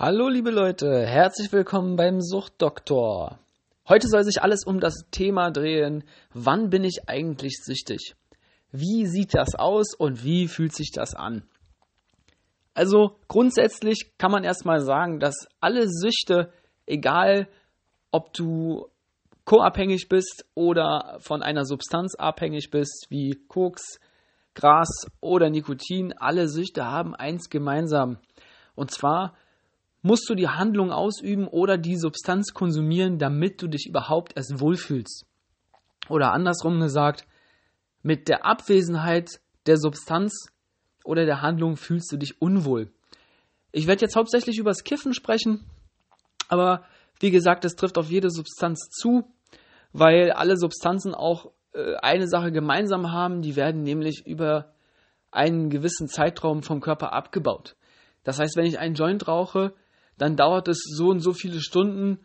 Hallo liebe Leute, herzlich willkommen beim Suchtdoktor. Heute soll sich alles um das Thema drehen, wann bin ich eigentlich süchtig? Wie sieht das aus und wie fühlt sich das an? Also grundsätzlich kann man erstmal sagen, dass alle Süchte, egal ob du co-abhängig bist oder von einer Substanz abhängig bist, wie Koks, Gras oder Nikotin, alle Süchte haben eins gemeinsam. Und zwar musst du die Handlung ausüben oder die Substanz konsumieren, damit du dich überhaupt erst wohlfühlst. Oder andersrum gesagt, mit der Abwesenheit der Substanz oder der Handlung fühlst du dich unwohl. Ich werde jetzt hauptsächlich über das Kiffen sprechen, aber wie gesagt, es trifft auf jede Substanz zu, weil alle Substanzen auch äh, eine Sache gemeinsam haben, die werden nämlich über einen gewissen Zeitraum vom Körper abgebaut. Das heißt, wenn ich einen Joint rauche, dann dauert es so und so viele Stunden,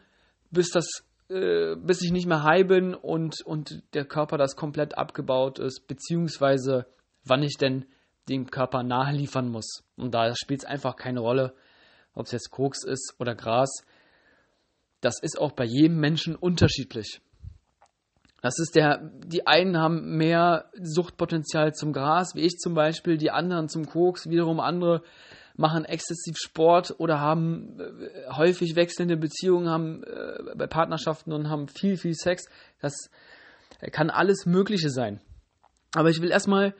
bis das, äh, bis ich nicht mehr high bin und, und der Körper das komplett abgebaut ist, beziehungsweise wann ich denn dem Körper nachliefern muss. Und da spielt es einfach keine Rolle, ob es jetzt Koks ist oder Gras. Das ist auch bei jedem Menschen unterschiedlich. Das ist der, die einen haben mehr Suchtpotenzial zum Gras, wie ich zum Beispiel, die anderen zum Koks, wiederum andere machen exzessiv Sport oder haben äh, häufig wechselnde Beziehungen, haben äh, bei Partnerschaften und haben viel, viel Sex. Das kann alles Mögliche sein. Aber ich will erstmal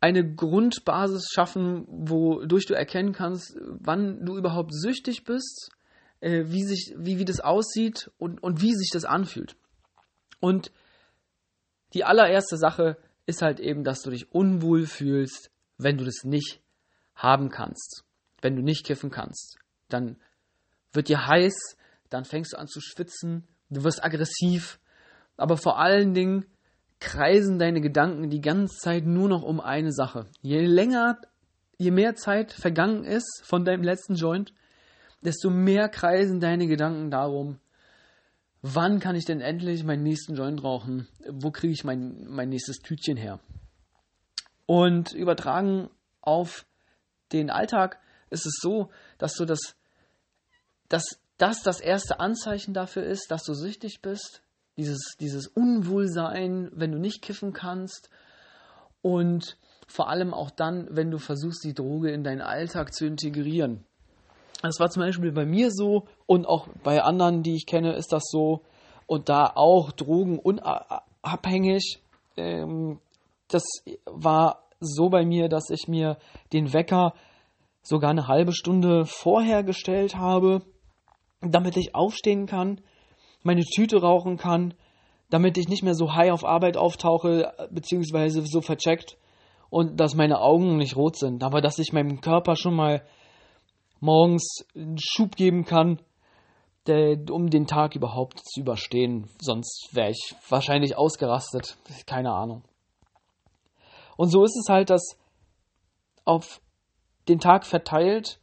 eine Grundbasis schaffen, wodurch du erkennen kannst, wann du überhaupt süchtig bist, äh, wie, sich, wie, wie das aussieht und, und wie sich das anfühlt. Und die allererste Sache ist halt eben, dass du dich unwohl fühlst, wenn du das nicht haben kannst, wenn du nicht kiffen kannst. Dann wird dir heiß, dann fängst du an zu schwitzen, du wirst aggressiv, aber vor allen Dingen kreisen deine Gedanken die ganze Zeit nur noch um eine Sache. Je länger, je mehr Zeit vergangen ist von deinem letzten Joint, desto mehr kreisen deine Gedanken darum, wann kann ich denn endlich meinen nächsten Joint rauchen? Wo kriege ich mein, mein nächstes Tütchen her? Und übertragen auf den Alltag ist es so, dass du das, dass das das erste Anzeichen dafür ist, dass du süchtig bist. Dieses, dieses Unwohlsein, wenn du nicht kiffen kannst. Und vor allem auch dann, wenn du versuchst, die Droge in deinen Alltag zu integrieren. Das war zum Beispiel bei mir so und auch bei anderen, die ich kenne, ist das so. Und da auch Drogen unabhängig. Ähm, das war so bei mir, dass ich mir den Wecker sogar eine halbe Stunde vorher gestellt habe, damit ich aufstehen kann, meine Tüte rauchen kann, damit ich nicht mehr so high auf Arbeit auftauche, beziehungsweise so vercheckt und dass meine Augen nicht rot sind, aber dass ich meinem Körper schon mal morgens einen Schub geben kann, der, um den Tag überhaupt zu überstehen. Sonst wäre ich wahrscheinlich ausgerastet. Keine Ahnung. Und so ist es halt, dass auf den Tag verteilt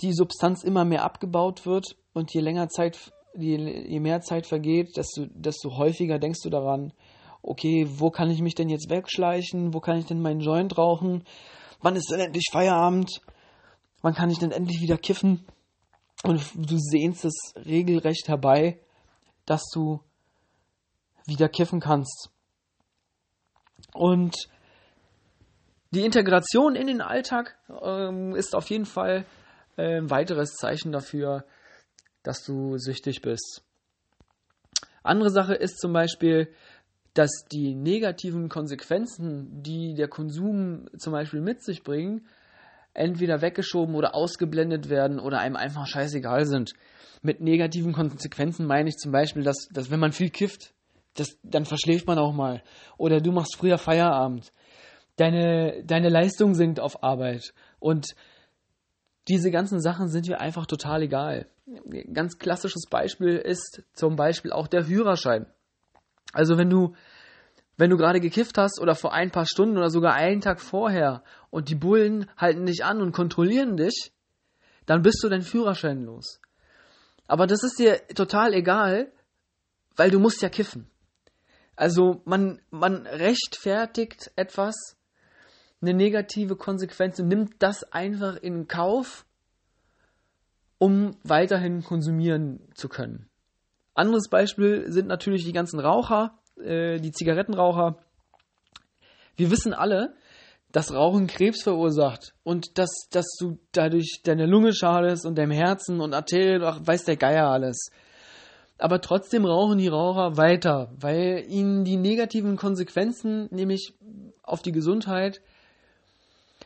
die Substanz immer mehr abgebaut wird und je länger Zeit, je, je mehr Zeit vergeht, desto, desto häufiger denkst du daran, okay, wo kann ich mich denn jetzt wegschleichen? Wo kann ich denn meinen Joint rauchen? Wann ist denn endlich Feierabend? Wann kann ich denn endlich wieder kiffen? Und du sehnst es regelrecht herbei, dass du wieder kiffen kannst. Und die Integration in den Alltag ähm, ist auf jeden Fall ein weiteres Zeichen dafür, dass du süchtig bist. Andere Sache ist zum Beispiel, dass die negativen Konsequenzen, die der Konsum zum Beispiel mit sich bringt, entweder weggeschoben oder ausgeblendet werden oder einem einfach scheißegal sind. Mit negativen Konsequenzen meine ich zum Beispiel, dass, dass wenn man viel kifft, das, dann verschläft man auch mal. Oder du machst früher Feierabend deine, deine Leistung sinkt auf Arbeit. Und diese ganzen Sachen sind dir einfach total egal. Ein ganz klassisches Beispiel ist zum Beispiel auch der Führerschein. Also wenn du, wenn du gerade gekifft hast oder vor ein paar Stunden oder sogar einen Tag vorher und die Bullen halten dich an und kontrollieren dich, dann bist du dein Führerschein los. Aber das ist dir total egal, weil du musst ja kiffen. Also man, man rechtfertigt etwas eine negative Konsequenz und nimmt das einfach in Kauf, um weiterhin konsumieren zu können. Anderes Beispiel sind natürlich die ganzen Raucher, äh, die Zigarettenraucher. Wir wissen alle, dass Rauchen Krebs verursacht und dass, dass du dadurch deine Lunge schadest und deinem Herzen und Arterien, ach, weiß der Geier alles. Aber trotzdem rauchen die Raucher weiter, weil ihnen die negativen Konsequenzen, nämlich auf die Gesundheit,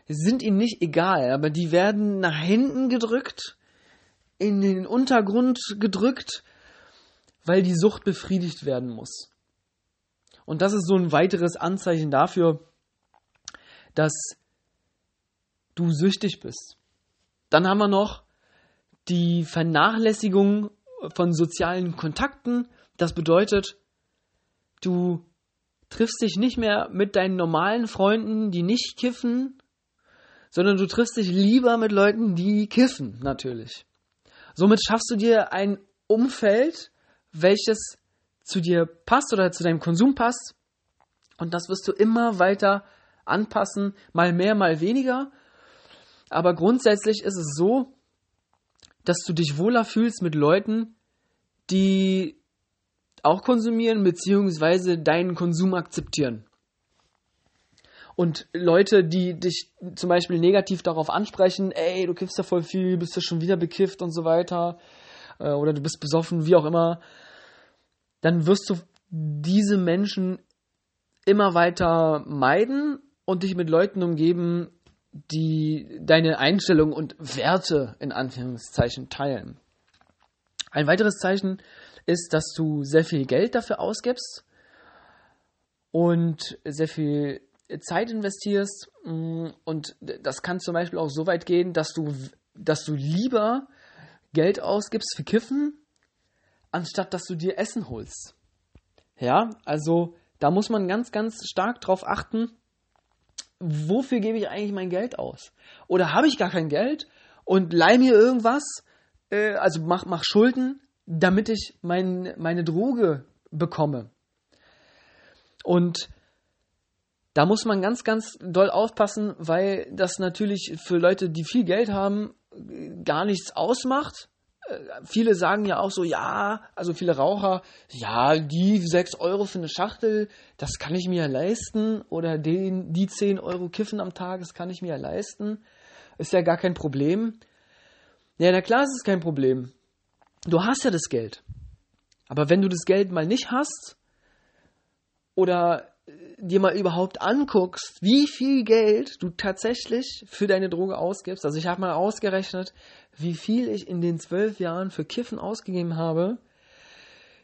sind ihnen nicht egal, aber die werden nach hinten gedrückt, in den Untergrund gedrückt, weil die Sucht befriedigt werden muss. Und das ist so ein weiteres Anzeichen dafür, dass du süchtig bist. Dann haben wir noch die Vernachlässigung von sozialen Kontakten. Das bedeutet, du triffst dich nicht mehr mit deinen normalen Freunden, die nicht kiffen, sondern du triffst dich lieber mit Leuten, die kiffen, natürlich. Somit schaffst du dir ein Umfeld, welches zu dir passt oder zu deinem Konsum passt. Und das wirst du immer weiter anpassen, mal mehr, mal weniger. Aber grundsätzlich ist es so, dass du dich wohler fühlst mit Leuten, die auch konsumieren, beziehungsweise deinen Konsum akzeptieren. Und Leute, die dich zum Beispiel negativ darauf ansprechen, ey, du kiffst ja voll viel, bist ja schon wieder bekifft und so weiter, äh, oder du bist besoffen, wie auch immer, dann wirst du diese Menschen immer weiter meiden und dich mit Leuten umgeben, die deine Einstellung und Werte in Anführungszeichen teilen. Ein weiteres Zeichen ist, dass du sehr viel Geld dafür ausgibst und sehr viel Zeit investierst. Mm, und das kann zum Beispiel auch so weit gehen, dass du, dass du lieber Geld ausgibst für Kiffen, anstatt dass du dir Essen holst. Ja, also da muss man ganz, ganz stark drauf achten, wofür gebe ich eigentlich mein Geld aus? Oder habe ich gar kein Geld und leih mir irgendwas, äh, also mach, mach Schulden, damit ich mein, meine Droge bekomme. Und da muss man ganz, ganz doll aufpassen, weil das natürlich für Leute, die viel Geld haben, gar nichts ausmacht. Äh, viele sagen ja auch so, ja, also viele Raucher, ja, die 6 Euro für eine Schachtel, das kann ich mir ja leisten. Oder den, die 10 Euro Kiffen am Tag, das kann ich mir ja leisten. Ist ja gar kein Problem. Ja, na klar ist es kein Problem. Du hast ja das Geld. Aber wenn du das Geld mal nicht hast oder dir mal überhaupt anguckst, wie viel Geld du tatsächlich für deine Droge ausgibst. Also ich habe mal ausgerechnet, wie viel ich in den zwölf Jahren für Kiffen ausgegeben habe.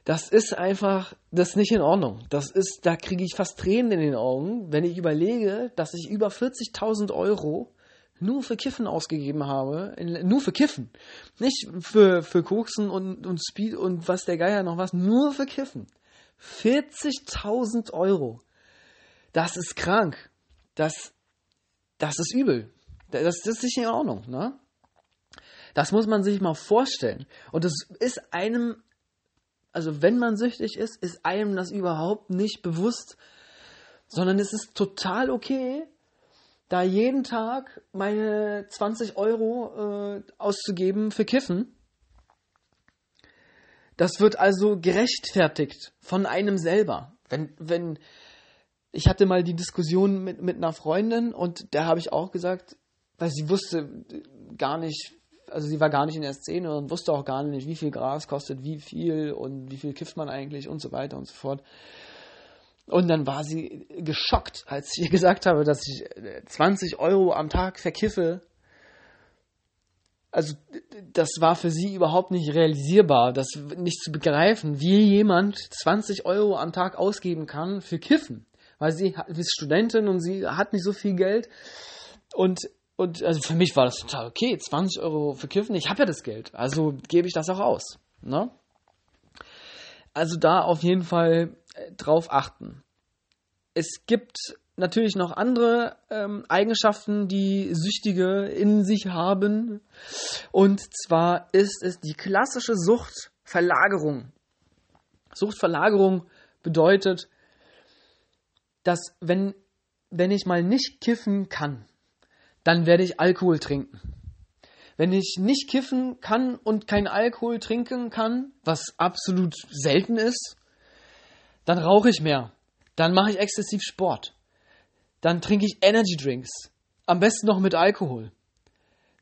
Das ist einfach, das ist nicht in Ordnung. Das ist, da kriege ich fast Tränen in den Augen, wenn ich überlege, dass ich über 40.000 Euro nur für Kiffen ausgegeben habe, nur für Kiffen, nicht für, für Koksen und, und Speed und was der Geier noch was, nur für Kiffen. 40.000 Euro. Das ist krank. Das, das ist übel. Das, das ist nicht in Ordnung, ne? Das muss man sich mal vorstellen. Und es ist einem, also wenn man süchtig ist, ist einem das überhaupt nicht bewusst, sondern es ist total okay, da jeden Tag meine 20 Euro äh, auszugeben für Kiffen. Das wird also gerechtfertigt von einem selber. Wenn, wenn, ich hatte mal die Diskussion mit, mit einer Freundin und da habe ich auch gesagt, weil sie wusste gar nicht, also sie war gar nicht in der Szene und wusste auch gar nicht, wie viel Gras kostet, wie viel und wie viel kifft man eigentlich und so weiter und so fort. Und dann war sie geschockt, als ich ihr gesagt habe, dass ich 20 Euro am Tag verkiffe. Also das war für sie überhaupt nicht realisierbar, das nicht zu begreifen, wie jemand 20 Euro am Tag ausgeben kann für Kiffen weil sie ist Studentin und sie hat nicht so viel Geld. Und, und also für mich war das total okay. 20 Euro für Kiffen, ich habe ja das Geld. Also gebe ich das auch aus. Ne? Also da auf jeden Fall äh, drauf achten. Es gibt natürlich noch andere ähm, Eigenschaften, die Süchtige in sich haben. Und zwar ist es die klassische Suchtverlagerung. Suchtverlagerung bedeutet, dass wenn, wenn ich mal nicht kiffen kann, dann werde ich Alkohol trinken. Wenn ich nicht kiffen kann und keinen Alkohol trinken kann, was absolut selten ist, dann rauche ich mehr. Dann mache ich exzessiv Sport. Dann trinke ich Energy Drinks. Am besten noch mit Alkohol.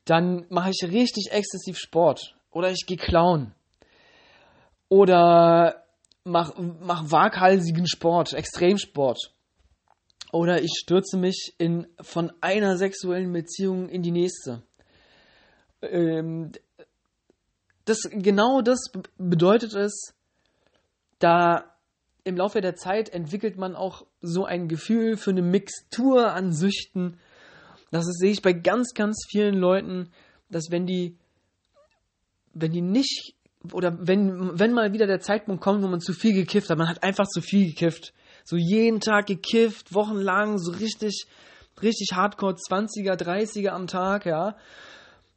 Dann mache ich richtig exzessiv Sport. Oder ich gehe klauen. Oder mach, mach waghalsigen Sport, Extremsport. Oder ich stürze mich in, von einer sexuellen Beziehung in die nächste. Ähm, das, genau das bedeutet es, da im Laufe der Zeit entwickelt man auch so ein Gefühl für eine Mixtur an Süchten. Das sehe ich bei ganz, ganz vielen Leuten, dass wenn die, wenn die nicht oder wenn, wenn mal wieder der Zeitpunkt kommt, wo man zu viel gekifft hat, man hat einfach zu viel gekifft. So jeden Tag gekifft, wochenlang, so richtig, richtig hardcore 20er, 30er am Tag, ja.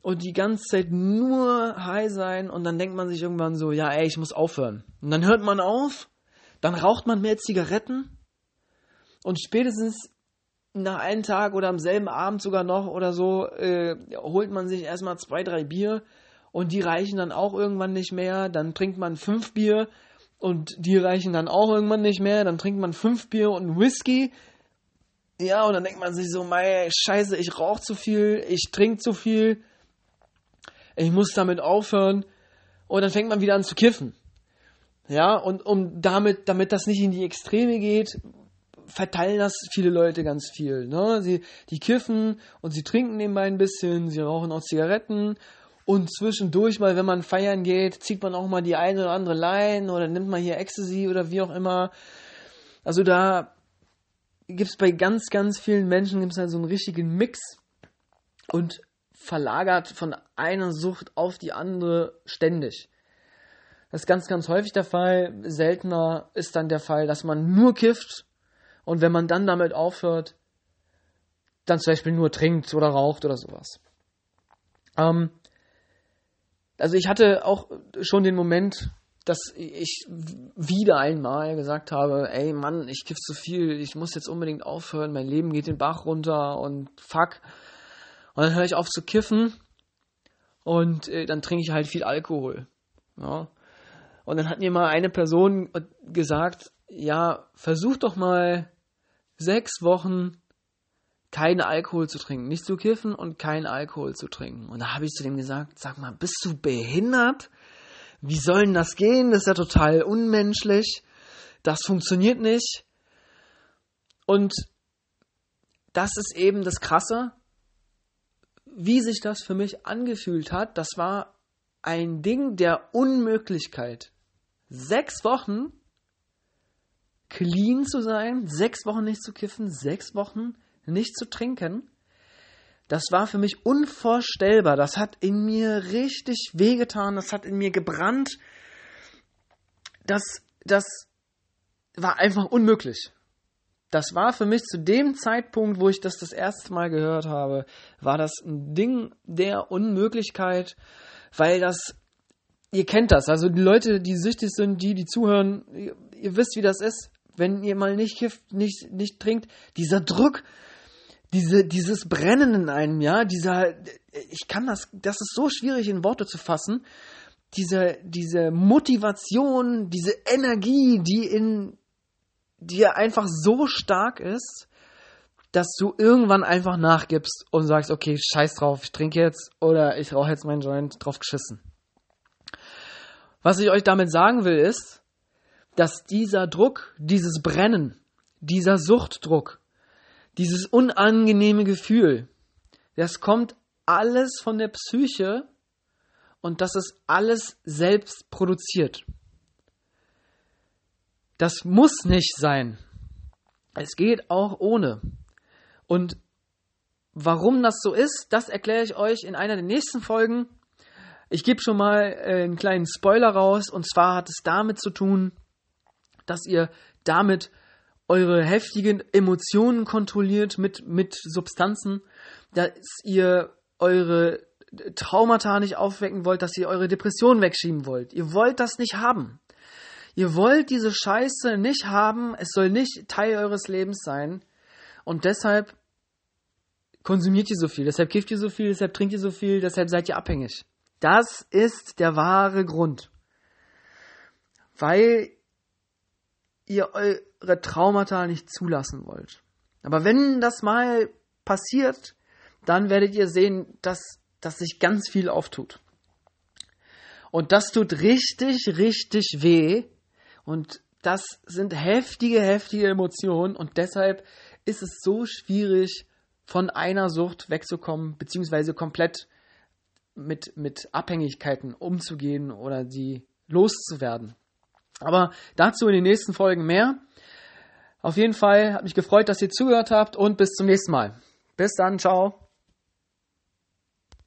Und die ganze Zeit nur high sein und dann denkt man sich irgendwann so, ja ey, ich muss aufhören. Und dann hört man auf, dann raucht man mehr Zigaretten und spätestens nach einem Tag oder am selben Abend sogar noch oder so, äh, holt man sich erstmal zwei, drei Bier und die reichen dann auch irgendwann nicht mehr. Dann trinkt man fünf Bier und die reichen dann auch irgendwann nicht mehr. Dann trinkt man fünf Bier und Whisky. Ja, und dann denkt man sich so, mei, scheiße, ich rauche zu viel, ich trinke zu viel, ich muss damit aufhören. Und dann fängt man wieder an zu kiffen. Ja, und um damit, damit das nicht in die Extreme geht, verteilen das viele Leute ganz viel. Ne? Sie, die kiffen und sie trinken nebenbei ein bisschen, sie rauchen auch Zigaretten und zwischendurch mal, wenn man feiern geht, zieht man auch mal die eine oder andere Line oder nimmt man hier Ecstasy oder wie auch immer. Also da gibt es bei ganz, ganz vielen Menschen gibt's halt so einen richtigen Mix und verlagert von einer Sucht auf die andere ständig. Das ist ganz, ganz häufig der Fall. Seltener ist dann der Fall, dass man nur kifft und wenn man dann damit aufhört, dann zum Beispiel nur trinkt oder raucht oder sowas. Ähm, also ich hatte auch schon den Moment, dass ich wieder einmal gesagt habe, ey Mann, ich kiff zu viel, ich muss jetzt unbedingt aufhören, mein Leben geht den Bach runter und fuck. Und dann höre ich auf zu kiffen und äh, dann trinke ich halt viel Alkohol. Ja. Und dann hat mir mal eine Person gesagt, ja, versuch doch mal sechs Wochen keinen Alkohol zu trinken, nicht zu kiffen und keinen Alkohol zu trinken. Und da habe ich zu dem gesagt, sag mal, bist du behindert? Wie soll denn das gehen? Das ist ja total unmenschlich. Das funktioniert nicht. Und das ist eben das Krasse, wie sich das für mich angefühlt hat. Das war ein Ding der Unmöglichkeit. Sechs Wochen clean zu sein, sechs Wochen nicht zu kiffen, sechs Wochen nicht zu trinken, das war für mich unvorstellbar. Das hat in mir richtig wehgetan, das hat in mir gebrannt. Das, das war einfach unmöglich. Das war für mich zu dem Zeitpunkt, wo ich das das erste Mal gehört habe, war das ein Ding der Unmöglichkeit, weil das, ihr kennt das, also die Leute, die süchtig sind, die, die zuhören, ihr, ihr wisst, wie das ist, wenn ihr mal nicht kifft, nicht, nicht trinkt, dieser Druck, diese, dieses Brennen in einem, ja, dieser, ich kann das, das ist so schwierig in Worte zu fassen, diese, diese Motivation, diese Energie, die in dir einfach so stark ist, dass du irgendwann einfach nachgibst und sagst, okay, scheiß drauf, ich trinke jetzt oder ich rauche jetzt meinen Joint drauf geschissen. Was ich euch damit sagen will, ist, dass dieser Druck, dieses Brennen, dieser Suchtdruck, dieses unangenehme Gefühl, das kommt alles von der Psyche und das ist alles selbst produziert. Das muss nicht sein. Es geht auch ohne. Und warum das so ist, das erkläre ich euch in einer der nächsten Folgen. Ich gebe schon mal äh, einen kleinen Spoiler raus. Und zwar hat es damit zu tun, dass ihr damit eure heftigen Emotionen kontrolliert mit, mit Substanzen, dass ihr eure Traumata nicht aufwecken wollt, dass ihr eure Depression wegschieben wollt. Ihr wollt das nicht haben. Ihr wollt diese Scheiße nicht haben. Es soll nicht Teil eures Lebens sein. Und deshalb konsumiert ihr so viel, deshalb kifft ihr so viel, deshalb trinkt ihr so viel, deshalb seid ihr abhängig. Das ist der wahre Grund. Weil ihr eure Traumata nicht zulassen wollt. Aber wenn das mal passiert, dann werdet ihr sehen, dass, dass sich ganz viel auftut. Und das tut richtig, richtig weh. Und das sind heftige, heftige Emotionen. Und deshalb ist es so schwierig, von einer Sucht wegzukommen, beziehungsweise komplett mit, mit Abhängigkeiten umzugehen oder sie loszuwerden. Aber dazu in den nächsten Folgen mehr. Auf jeden Fall hat mich gefreut, dass ihr zugehört habt und bis zum nächsten Mal. Bis dann, ciao.